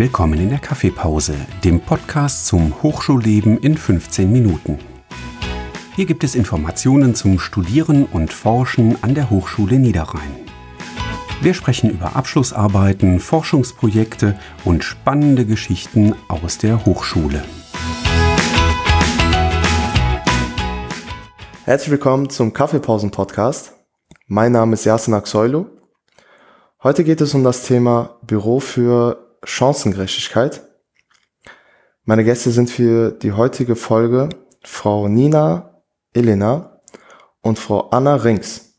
Willkommen in der Kaffeepause, dem Podcast zum Hochschulleben in 15 Minuten. Hier gibt es Informationen zum Studieren und Forschen an der Hochschule Niederrhein. Wir sprechen über Abschlussarbeiten, Forschungsprojekte und spannende Geschichten aus der Hochschule. Herzlich willkommen zum Kaffeepausen-Podcast. Mein Name ist Yasin Aksoylu. Heute geht es um das Thema Büro für Chancengerechtigkeit. Meine Gäste sind für die heutige Folge Frau Nina Elena und Frau Anna Rings.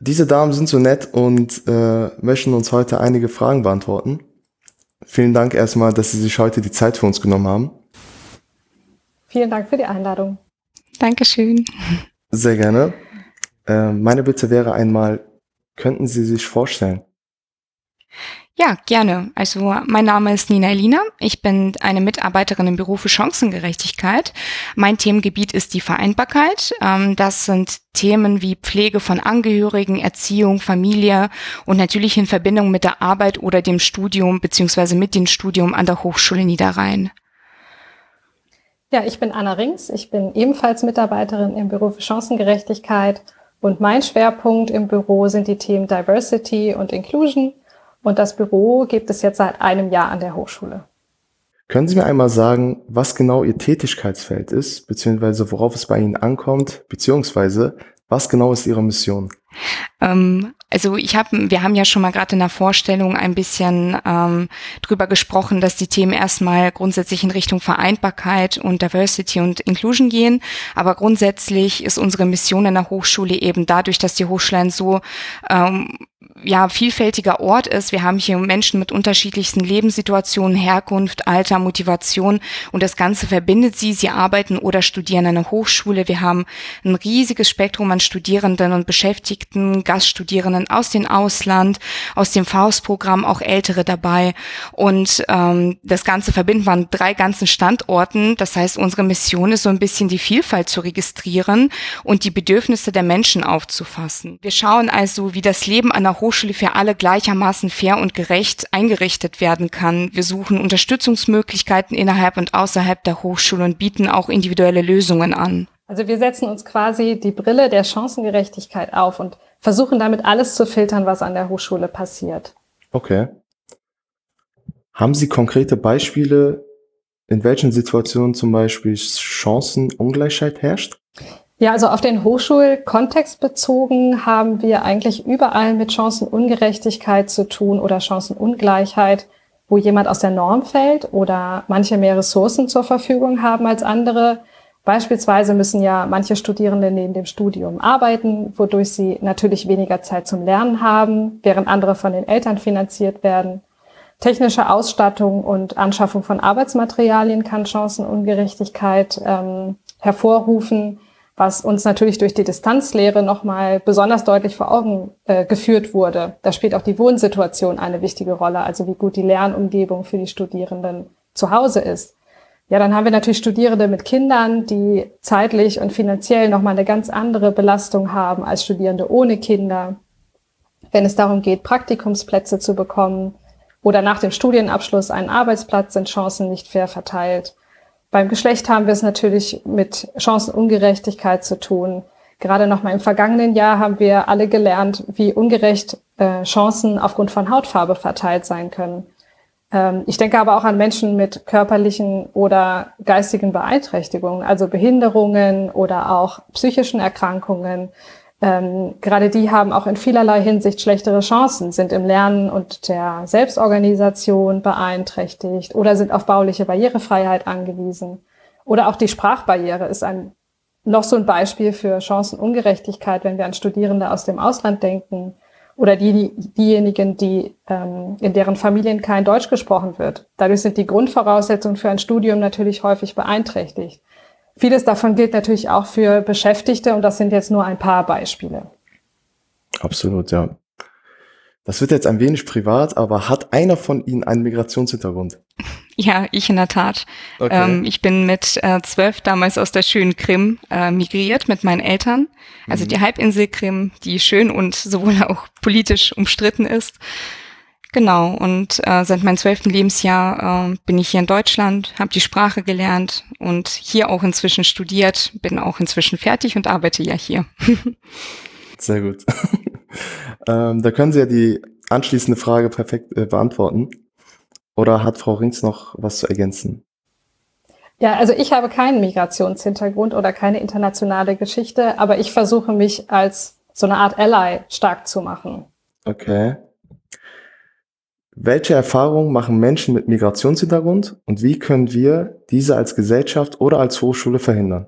Diese Damen sind so nett und äh, möchten uns heute einige Fragen beantworten. Vielen Dank erstmal, dass Sie sich heute die Zeit für uns genommen haben. Vielen Dank für die Einladung. Dankeschön. Sehr gerne. Äh, meine Bitte wäre einmal, könnten Sie sich vorstellen? Ja, gerne. Also mein Name ist Nina Elina. Ich bin eine Mitarbeiterin im Büro für Chancengerechtigkeit. Mein Themengebiet ist die Vereinbarkeit. Ähm, das sind Themen wie Pflege von Angehörigen, Erziehung, Familie und natürlich in Verbindung mit der Arbeit oder dem Studium beziehungsweise mit dem Studium an der Hochschule Niederrhein. Ja, ich bin Anna Rings. Ich bin ebenfalls Mitarbeiterin im Büro für Chancengerechtigkeit und mein Schwerpunkt im Büro sind die Themen Diversity und Inclusion und das Büro gibt es jetzt seit einem Jahr an der Hochschule. Können Sie mir einmal sagen, was genau Ihr Tätigkeitsfeld ist, beziehungsweise worauf es bei Ihnen ankommt, beziehungsweise was genau ist Ihre Mission? Ähm, also ich habe, wir haben ja schon mal gerade in der Vorstellung ein bisschen ähm, drüber gesprochen, dass die Themen erstmal grundsätzlich in Richtung Vereinbarkeit und Diversity und Inclusion gehen. Aber grundsätzlich ist unsere Mission in der Hochschule eben dadurch, dass die Hochschule ein so ähm, ja, vielfältiger Ort ist. Wir haben hier Menschen mit unterschiedlichsten Lebenssituationen, Herkunft, Alter, Motivation und das Ganze verbindet sie. Sie arbeiten oder studieren an einer Hochschule. Wir haben ein riesiges Spektrum an Studierenden und Beschäftigten, Gaststudierenden aus dem Ausland, aus dem Faustprogramm, auch Ältere dabei. Und ähm, das Ganze verbinden wir an drei ganzen Standorten. Das heißt, unsere Mission ist so ein bisschen die Vielfalt zu registrieren und die Bedürfnisse der Menschen aufzufassen. Wir schauen also, wie das Leben an der Hochschule für alle gleichermaßen fair und gerecht eingerichtet werden kann. Wir suchen Unterstützungsmöglichkeiten innerhalb und außerhalb der Hochschule und bieten auch individuelle Lösungen an. Also wir setzen uns quasi die Brille der Chancengerechtigkeit auf und versuchen damit alles zu filtern, was an der Hochschule passiert. Okay. Haben Sie konkrete Beispiele, in welchen Situationen zum Beispiel Chancenungleichheit herrscht? Ja, also auf den Hochschulkontext bezogen haben wir eigentlich überall mit Chancenungerechtigkeit zu tun oder Chancenungleichheit, wo jemand aus der Norm fällt oder manche mehr Ressourcen zur Verfügung haben als andere. Beispielsweise müssen ja manche Studierende neben dem Studium arbeiten, wodurch sie natürlich weniger Zeit zum Lernen haben, während andere von den Eltern finanziert werden. Technische Ausstattung und Anschaffung von Arbeitsmaterialien kann Chancenungerechtigkeit ähm, hervorrufen was uns natürlich durch die Distanzlehre nochmal besonders deutlich vor Augen äh, geführt wurde. Da spielt auch die Wohnsituation eine wichtige Rolle, also wie gut die Lernumgebung für die Studierenden zu Hause ist. Ja, dann haben wir natürlich Studierende mit Kindern, die zeitlich und finanziell nochmal eine ganz andere Belastung haben als Studierende ohne Kinder. Wenn es darum geht, Praktikumsplätze zu bekommen oder nach dem Studienabschluss einen Arbeitsplatz, sind Chancen nicht fair verteilt. Beim Geschlecht haben wir es natürlich mit Chancenungerechtigkeit zu tun. Gerade noch mal im vergangenen Jahr haben wir alle gelernt, wie ungerecht äh, Chancen aufgrund von Hautfarbe verteilt sein können. Ähm, ich denke aber auch an Menschen mit körperlichen oder geistigen Beeinträchtigungen, also Behinderungen oder auch psychischen Erkrankungen, ähm, gerade die haben auch in vielerlei Hinsicht schlechtere Chancen, sind im Lernen und der Selbstorganisation beeinträchtigt oder sind auf bauliche Barrierefreiheit angewiesen. Oder auch die Sprachbarriere ist ein, noch so ein Beispiel für Chancenungerechtigkeit, wenn wir an Studierende aus dem Ausland denken oder die, diejenigen, die, ähm, in deren Familien kein Deutsch gesprochen wird. Dadurch sind die Grundvoraussetzungen für ein Studium natürlich häufig beeinträchtigt. Vieles davon gilt natürlich auch für Beschäftigte und das sind jetzt nur ein paar Beispiele. Absolut, ja. Das wird jetzt ein wenig privat, aber hat einer von Ihnen einen Migrationshintergrund? Ja, ich in der Tat. Okay. Ähm, ich bin mit äh, zwölf damals aus der schönen Krim äh, migriert mit meinen Eltern. Also mhm. die Halbinsel Krim, die schön und sowohl auch politisch umstritten ist. Genau, und äh, seit meinem zwölften Lebensjahr äh, bin ich hier in Deutschland, habe die Sprache gelernt und hier auch inzwischen studiert, bin auch inzwischen fertig und arbeite ja hier. Sehr gut. ähm, da können Sie ja die anschließende Frage perfekt äh, beantworten. Oder hat Frau Rings noch was zu ergänzen? Ja, also ich habe keinen Migrationshintergrund oder keine internationale Geschichte, aber ich versuche mich als so eine Art Ally stark zu machen. Okay. Welche Erfahrungen machen Menschen mit Migrationshintergrund und wie können wir diese als Gesellschaft oder als Hochschule verhindern?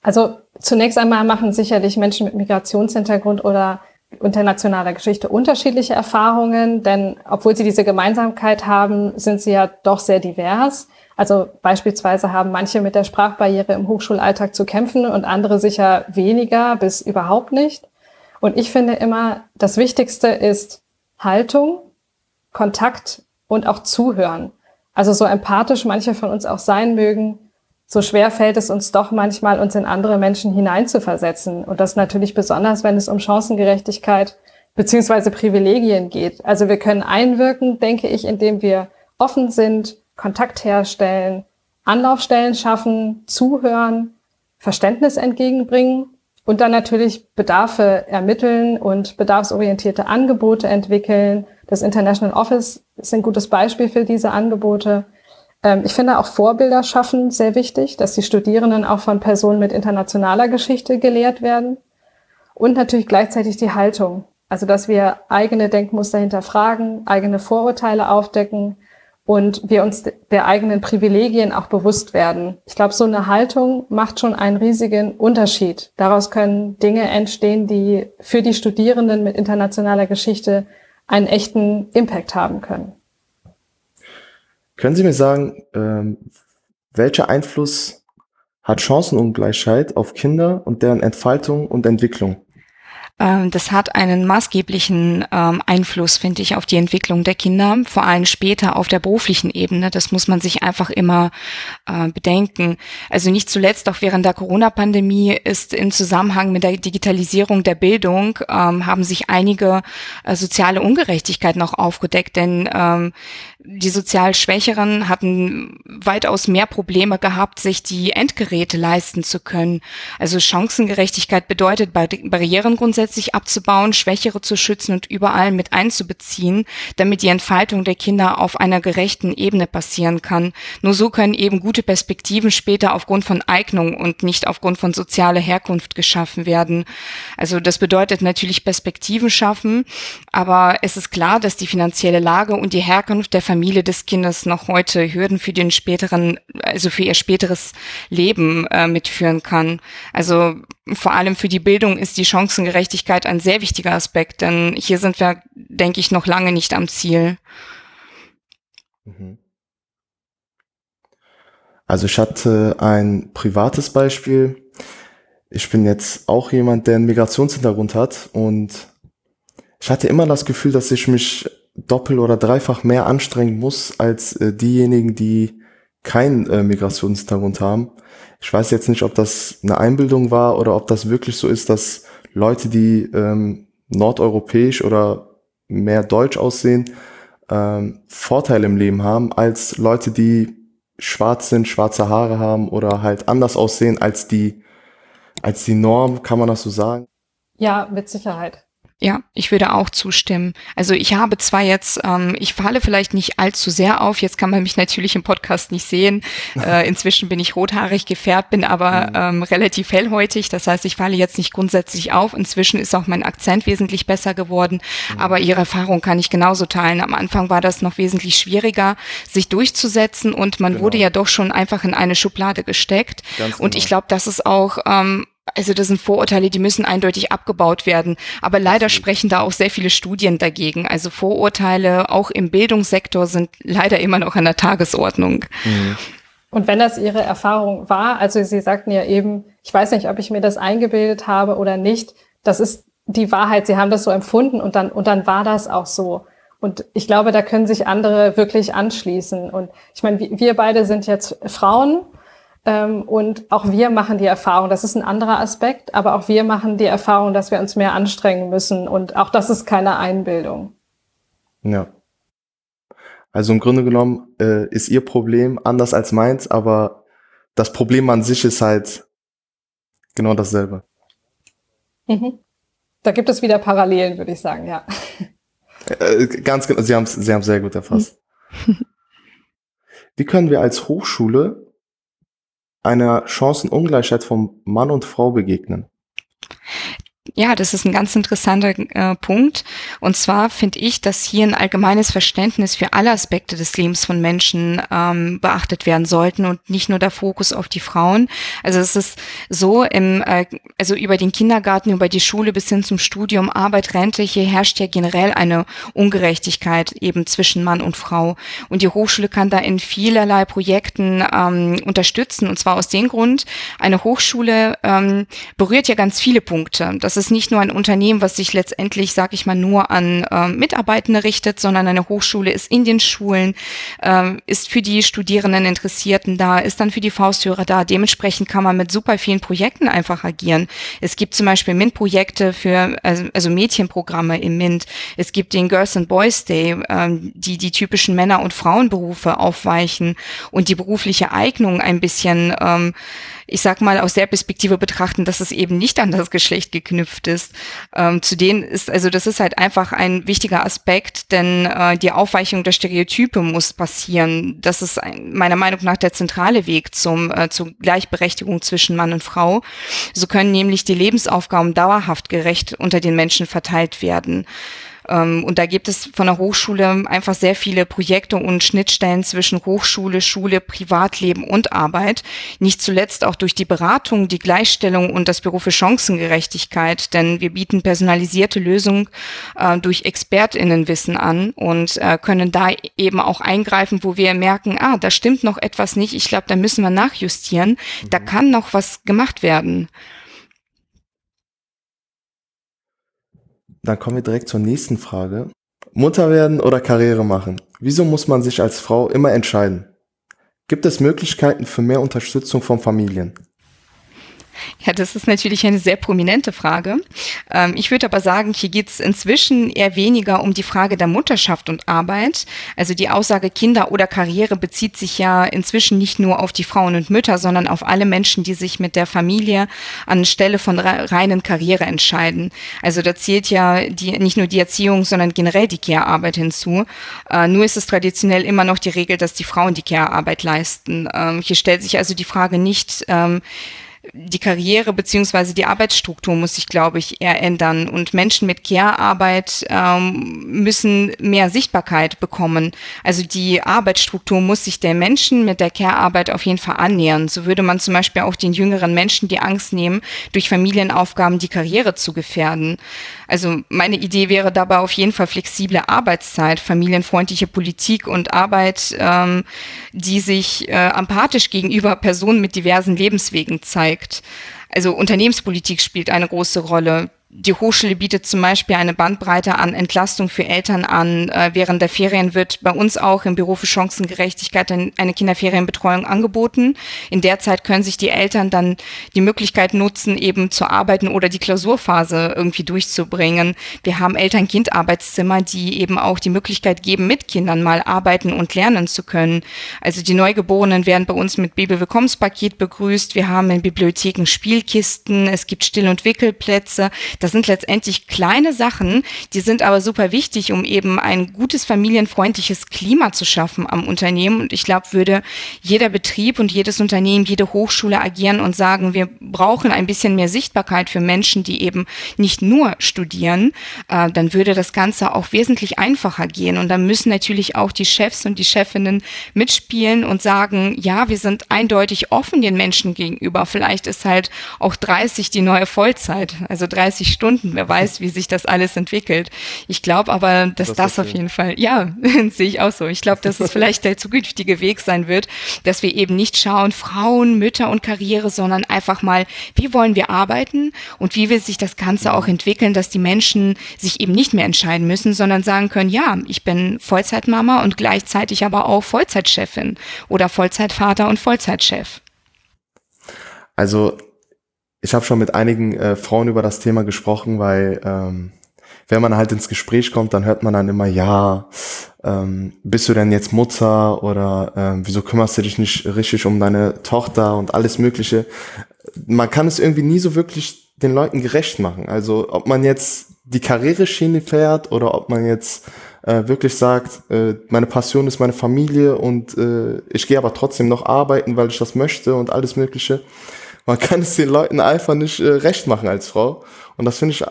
Also zunächst einmal machen sicherlich Menschen mit Migrationshintergrund oder internationaler Geschichte unterschiedliche Erfahrungen, denn obwohl sie diese Gemeinsamkeit haben, sind sie ja doch sehr divers. Also beispielsweise haben manche mit der Sprachbarriere im Hochschulalltag zu kämpfen und andere sicher weniger bis überhaupt nicht. Und ich finde immer, das Wichtigste ist Haltung, Kontakt und auch Zuhören. Also so empathisch manche von uns auch sein mögen, so schwer fällt es uns doch manchmal, uns in andere Menschen hineinzuversetzen. Und das natürlich besonders, wenn es um Chancengerechtigkeit beziehungsweise Privilegien geht. Also wir können einwirken, denke ich, indem wir offen sind, Kontakt herstellen, Anlaufstellen schaffen, zuhören, Verständnis entgegenbringen und dann natürlich Bedarfe ermitteln und bedarfsorientierte Angebote entwickeln. Das International Office ist ein gutes Beispiel für diese Angebote. Ähm, ich finde auch Vorbilder schaffen sehr wichtig, dass die Studierenden auch von Personen mit internationaler Geschichte gelehrt werden. Und natürlich gleichzeitig die Haltung. Also, dass wir eigene Denkmuster hinterfragen, eigene Vorurteile aufdecken und wir uns der eigenen Privilegien auch bewusst werden. Ich glaube, so eine Haltung macht schon einen riesigen Unterschied. Daraus können Dinge entstehen, die für die Studierenden mit internationaler Geschichte einen echten Impact haben können. Können Sie mir sagen, ähm, welcher Einfluss hat Chancenungleichheit auf Kinder und deren Entfaltung und Entwicklung? Ähm, das hat einen maßgeblichen ähm, Einfluss, finde ich, auf die Entwicklung der Kinder, vor allem später auf der beruflichen Ebene. Das muss man sich einfach immer äh, bedenken. Also nicht zuletzt auch während der Corona-Pandemie ist im Zusammenhang mit der Digitalisierung der Bildung ähm, haben sich einige äh, soziale Ungerechtigkeiten auch aufgedeckt, denn die sozial Schwächeren hatten weitaus mehr Probleme gehabt, sich die Endgeräte leisten zu können. Also Chancengerechtigkeit bedeutet, Barrieren grundsätzlich abzubauen, Schwächere zu schützen und überall mit einzubeziehen, damit die Entfaltung der Kinder auf einer gerechten Ebene passieren kann. Nur so können eben gute Perspektiven später aufgrund von Eignung und nicht aufgrund von sozialer Herkunft geschaffen werden. Also das bedeutet natürlich Perspektiven schaffen, aber es ist klar, dass die finanzielle Lage und die Herkunft der Familie des Kindes noch heute Hürden für den späteren, also für ihr späteres Leben äh, mitführen kann. Also vor allem für die Bildung ist die Chancengerechtigkeit ein sehr wichtiger Aspekt, denn hier sind wir, denke ich, noch lange nicht am Ziel. Mhm. Also ich hatte ein privates Beispiel. Ich bin jetzt auch jemand, der einen Migrationshintergrund hat und ich hatte immer das Gefühl, dass ich mich doppelt oder dreifach mehr anstrengen muss als äh, diejenigen, die keinen äh, Migrationshintergrund haben. Ich weiß jetzt nicht, ob das eine Einbildung war oder ob das wirklich so ist, dass Leute, die ähm, nordeuropäisch oder mehr deutsch aussehen, ähm, Vorteile im Leben haben als Leute, die schwarz sind, schwarze Haare haben oder halt anders aussehen als die, als die Norm, kann man das so sagen? Ja, mit Sicherheit. Ja, ich würde auch zustimmen. Also ich habe zwar jetzt, ähm, ich falle vielleicht nicht allzu sehr auf, jetzt kann man mich natürlich im Podcast nicht sehen. Äh, inzwischen bin ich rothaarig gefärbt, bin aber mhm. ähm, relativ hellhäutig. Das heißt, ich falle jetzt nicht grundsätzlich auf. Inzwischen ist auch mein Akzent wesentlich besser geworden. Mhm. Aber Ihre Erfahrung kann ich genauso teilen. Am Anfang war das noch wesentlich schwieriger, sich durchzusetzen und man genau. wurde ja doch schon einfach in eine Schublade gesteckt. Ganz und genau. ich glaube, das ist auch ähm, also das sind Vorurteile, die müssen eindeutig abgebaut werden. Aber leider sprechen da auch sehr viele Studien dagegen. Also Vorurteile auch im Bildungssektor sind leider immer noch an der Tagesordnung. Mhm. Und wenn das Ihre Erfahrung war, also Sie sagten ja eben, ich weiß nicht, ob ich mir das eingebildet habe oder nicht, das ist die Wahrheit. Sie haben das so empfunden und dann, und dann war das auch so. Und ich glaube, da können sich andere wirklich anschließen. Und ich meine, wir beide sind jetzt Frauen und auch wir machen die Erfahrung, das ist ein anderer Aspekt, aber auch wir machen die Erfahrung, dass wir uns mehr anstrengen müssen. Und auch das ist keine Einbildung. Ja. Also im Grunde genommen äh, ist ihr Problem anders als meins, aber das Problem an sich ist halt genau dasselbe. Mhm. Da gibt es wieder Parallelen, würde ich sagen, ja. Äh, ganz genau, Sie haben es Sie haben's sehr gut erfasst. Wie können wir als Hochschule einer Chancenungleichheit von Mann und Frau begegnen? Ja, das ist ein ganz interessanter äh, Punkt. Und zwar finde ich, dass hier ein allgemeines Verständnis für alle Aspekte des Lebens von Menschen ähm, beachtet werden sollten und nicht nur der Fokus auf die Frauen. Also es ist so im, äh, also über den Kindergarten, über die Schule bis hin zum Studium, Arbeit, Rente, hier herrscht ja generell eine Ungerechtigkeit eben zwischen Mann und Frau. Und die Hochschule kann da in vielerlei Projekten ähm, unterstützen. Und zwar aus dem Grund, eine Hochschule ähm, berührt ja ganz viele Punkte. Das ist ist nicht nur ein Unternehmen, was sich letztendlich, sage ich mal, nur an äh, Mitarbeitende richtet, sondern eine Hochschule ist in den Schulen, äh, ist für die Studierenden Interessierten da, ist dann für die Faustführer da. Dementsprechend kann man mit super vielen Projekten einfach agieren. Es gibt zum Beispiel MINT-Projekte für, also, also Mädchenprogramme im MINT. Es gibt den Girls and Boys Day, ähm, die die typischen Männer- und Frauenberufe aufweichen und die berufliche Eignung ein bisschen ähm, ich sag mal, aus der Perspektive betrachten, dass es eben nicht an das Geschlecht geknüpft ist. Ähm, zu denen ist, also das ist halt einfach ein wichtiger Aspekt, denn äh, die Aufweichung der Stereotype muss passieren. Das ist ein, meiner Meinung nach der zentrale Weg zum, äh, zur Gleichberechtigung zwischen Mann und Frau. So können nämlich die Lebensaufgaben dauerhaft gerecht unter den Menschen verteilt werden. Ähm, und da gibt es von der Hochschule einfach sehr viele Projekte und Schnittstellen zwischen Hochschule, Schule, Privatleben und Arbeit. Nicht zuletzt auch durch die Beratung, die Gleichstellung und das Büro für Chancengerechtigkeit, denn wir bieten personalisierte Lösungen äh, durch ExpertInnenwissen an und äh, können da eben auch eingreifen, wo wir merken, ah, da stimmt noch etwas nicht. Ich glaube, da müssen wir nachjustieren. Mhm. Da kann noch was gemacht werden. Dann kommen wir direkt zur nächsten Frage. Mutter werden oder Karriere machen? Wieso muss man sich als Frau immer entscheiden? Gibt es Möglichkeiten für mehr Unterstützung von Familien? Ja, das ist natürlich eine sehr prominente Frage. Ähm, ich würde aber sagen, hier geht es inzwischen eher weniger um die Frage der Mutterschaft und Arbeit. Also die Aussage Kinder oder Karriere bezieht sich ja inzwischen nicht nur auf die Frauen und Mütter, sondern auf alle Menschen, die sich mit der Familie anstelle von reinen Karriere entscheiden. Also da zählt ja die, nicht nur die Erziehung, sondern generell die Care-Arbeit hinzu. Äh, nur ist es traditionell immer noch die Regel, dass die Frauen die Care-Arbeit leisten. Ähm, hier stellt sich also die Frage nicht, ähm, die Karriere beziehungsweise die Arbeitsstruktur muss sich, glaube ich, eher ändern. Und Menschen mit Care-Arbeit ähm, müssen mehr Sichtbarkeit bekommen. Also die Arbeitsstruktur muss sich der Menschen mit der Care-Arbeit auf jeden Fall annähern. So würde man zum Beispiel auch den jüngeren Menschen die Angst nehmen, durch Familienaufgaben die Karriere zu gefährden. Also meine Idee wäre dabei auf jeden Fall flexible Arbeitszeit, familienfreundliche Politik und Arbeit, ähm, die sich äh, empathisch gegenüber Personen mit diversen Lebenswegen zeigt. Also Unternehmenspolitik spielt eine große Rolle die Hochschule bietet zum Beispiel eine Bandbreite an Entlastung für Eltern an. Äh, während der Ferien wird bei uns auch im Büro für Chancengerechtigkeit eine Kinderferienbetreuung angeboten. In der Zeit können sich die Eltern dann die Möglichkeit nutzen, eben zu arbeiten oder die Klausurphase irgendwie durchzubringen. Wir haben Eltern-Kind-Arbeitszimmer, die eben auch die Möglichkeit geben, mit Kindern mal arbeiten und lernen zu können. Also die Neugeborenen werden bei uns mit Baby-Willkommenspaket begrüßt. Wir haben in Bibliotheken Spielkisten, es gibt Still- und Wickelplätze. Das sind letztendlich kleine Sachen, die sind aber super wichtig, um eben ein gutes familienfreundliches Klima zu schaffen am Unternehmen. Und ich glaube, würde jeder Betrieb und jedes Unternehmen, jede Hochschule agieren und sagen, wir brauchen ein bisschen mehr Sichtbarkeit für Menschen, die eben nicht nur studieren, äh, dann würde das Ganze auch wesentlich einfacher gehen. Und dann müssen natürlich auch die Chefs und die Chefinnen mitspielen und sagen, ja, wir sind eindeutig offen den Menschen gegenüber. Vielleicht ist halt auch 30 die neue Vollzeit, also 30 Stunden. Wer weiß, wie sich das alles entwickelt. Ich glaube aber, dass das, das auf jeden Fall, ja, sehe ich auch so. Ich glaube, dass es vielleicht der zukünftige Weg sein wird, dass wir eben nicht schauen, Frauen, Mütter und Karriere, sondern einfach mal, wie wollen wir arbeiten und wie will sich das Ganze auch entwickeln, dass die Menschen sich eben nicht mehr entscheiden müssen, sondern sagen können, ja, ich bin Vollzeitmama und gleichzeitig aber auch Vollzeitchefin oder Vollzeitvater und Vollzeitchef. Also ich habe schon mit einigen äh, Frauen über das Thema gesprochen, weil ähm, wenn man halt ins Gespräch kommt, dann hört man dann immer, ja, ähm, bist du denn jetzt Mutter oder ähm, wieso kümmerst du dich nicht richtig um deine Tochter und alles Mögliche. Man kann es irgendwie nie so wirklich den Leuten gerecht machen. Also ob man jetzt die Karriereschiene fährt oder ob man jetzt äh, wirklich sagt, äh, meine Passion ist meine Familie und äh, ich gehe aber trotzdem noch arbeiten, weil ich das möchte und alles Mögliche. Man kann es den Leuten einfach nicht äh, recht machen als Frau. Und das finde ich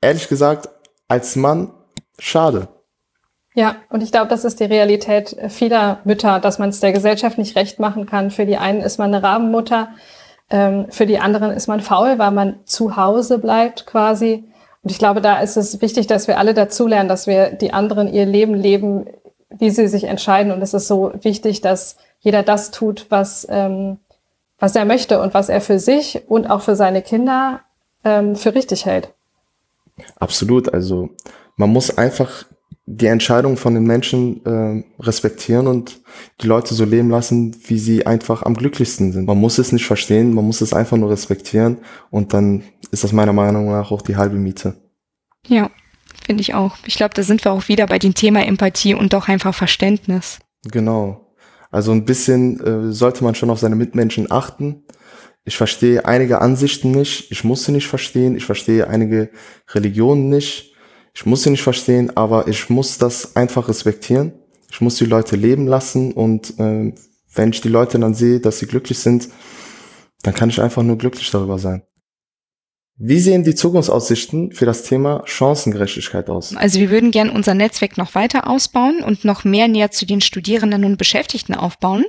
ehrlich gesagt als Mann schade. Ja, und ich glaube, das ist die Realität vieler Mütter, dass man es der Gesellschaft nicht recht machen kann. Für die einen ist man eine Rabenmutter, ähm, für die anderen ist man faul, weil man zu Hause bleibt quasi. Und ich glaube, da ist es wichtig, dass wir alle dazulernen, dass wir die anderen ihr Leben leben, wie sie sich entscheiden. Und es ist so wichtig, dass jeder das tut, was, ähm, was er möchte und was er für sich und auch für seine Kinder ähm, für richtig hält. Absolut. Also man muss einfach die Entscheidung von den Menschen äh, respektieren und die Leute so leben lassen, wie sie einfach am glücklichsten sind. Man muss es nicht verstehen, man muss es einfach nur respektieren und dann ist das meiner Meinung nach auch die halbe Miete. Ja, finde ich auch. Ich glaube, da sind wir auch wieder bei dem Thema Empathie und doch einfach Verständnis. Genau. Also ein bisschen äh, sollte man schon auf seine Mitmenschen achten. Ich verstehe einige Ansichten nicht, ich muss sie nicht verstehen, ich verstehe einige Religionen nicht ich muss sie nicht verstehen, aber ich muss das einfach respektieren. Ich muss die Leute leben lassen und äh, wenn ich die Leute dann sehe, dass sie glücklich sind, dann kann ich einfach nur glücklich darüber sein. Wie sehen die Zukunftsaussichten für das Thema Chancengerechtigkeit aus? Also wir würden gern unser Netzwerk noch weiter ausbauen und noch mehr näher zu den Studierenden und Beschäftigten aufbauen,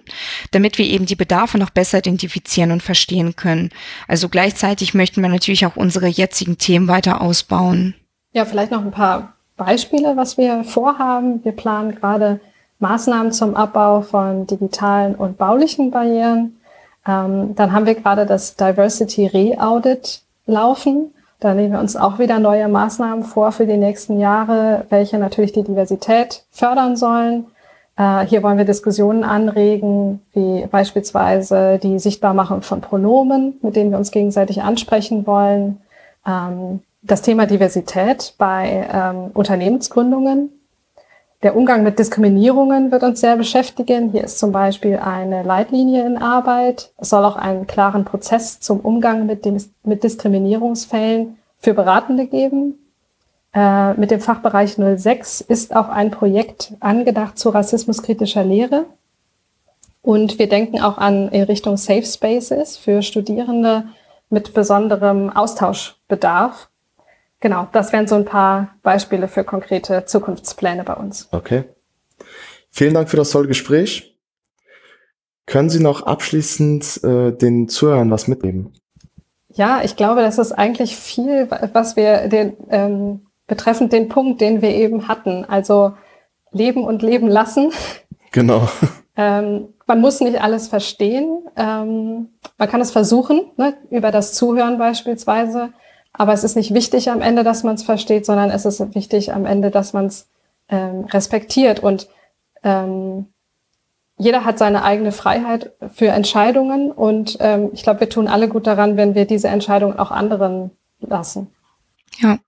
damit wir eben die Bedarfe noch besser identifizieren und verstehen können. Also gleichzeitig möchten wir natürlich auch unsere jetzigen Themen weiter ausbauen. Ja, vielleicht noch ein paar Beispiele, was wir vorhaben. Wir planen gerade Maßnahmen zum Abbau von digitalen und baulichen Barrieren. Ähm, dann haben wir gerade das Diversity Re-Audit laufen. Da nehmen wir uns auch wieder neue Maßnahmen vor für die nächsten Jahre, welche natürlich die Diversität fördern sollen. Äh, hier wollen wir Diskussionen anregen, wie beispielsweise die Sichtbarmachung von Pronomen, mit denen wir uns gegenseitig ansprechen wollen. Ähm, das Thema Diversität bei ähm, Unternehmensgründungen. Der Umgang mit Diskriminierungen wird uns sehr beschäftigen. Hier ist zum Beispiel eine Leitlinie in Arbeit. Es soll auch einen klaren Prozess zum Umgang mit, dem, mit Diskriminierungsfällen für Beratende geben. Äh, mit dem Fachbereich 06 ist auch ein Projekt angedacht zu rassismuskritischer Lehre. Und wir denken auch an in Richtung Safe Spaces für Studierende mit besonderem Austauschbedarf. Genau, das wären so ein paar Beispiele für konkrete Zukunftspläne bei uns. Okay. Vielen Dank für das tolle Gespräch. Können Sie noch abschließend äh, den Zuhörern was mitgeben? Ja, ich glaube, das ist eigentlich viel, was wir den, ähm, betreffend den Punkt, den wir eben hatten. Also leben und leben lassen. Genau. Ähm, man muss nicht alles verstehen. Ähm, man kann es versuchen, ne, über das Zuhören beispielsweise. Aber es ist nicht wichtig am Ende, dass man es versteht, sondern es ist wichtig am Ende, dass man es ähm, respektiert. Und ähm, jeder hat seine eigene Freiheit für Entscheidungen. Und ähm, ich glaube, wir tun alle gut daran, wenn wir diese Entscheidungen auch anderen lassen. Ja,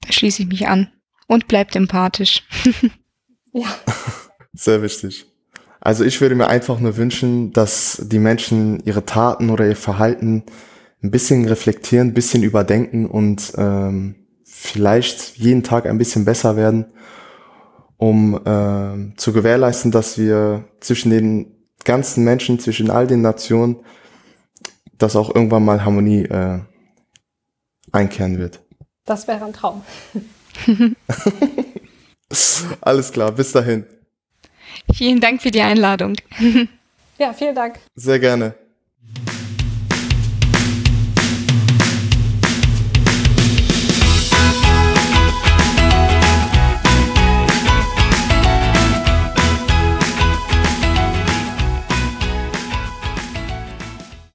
da schließe ich mich an. Und bleibt empathisch. ja. Sehr wichtig. Also ich würde mir einfach nur wünschen, dass die Menschen ihre Taten oder ihr Verhalten ein bisschen reflektieren, ein bisschen überdenken und ähm, vielleicht jeden Tag ein bisschen besser werden, um äh, zu gewährleisten, dass wir zwischen den ganzen Menschen, zwischen all den Nationen, dass auch irgendwann mal Harmonie äh, einkehren wird. Das wäre ein Traum. Alles klar, bis dahin. Vielen Dank für die Einladung. ja, vielen Dank. Sehr gerne.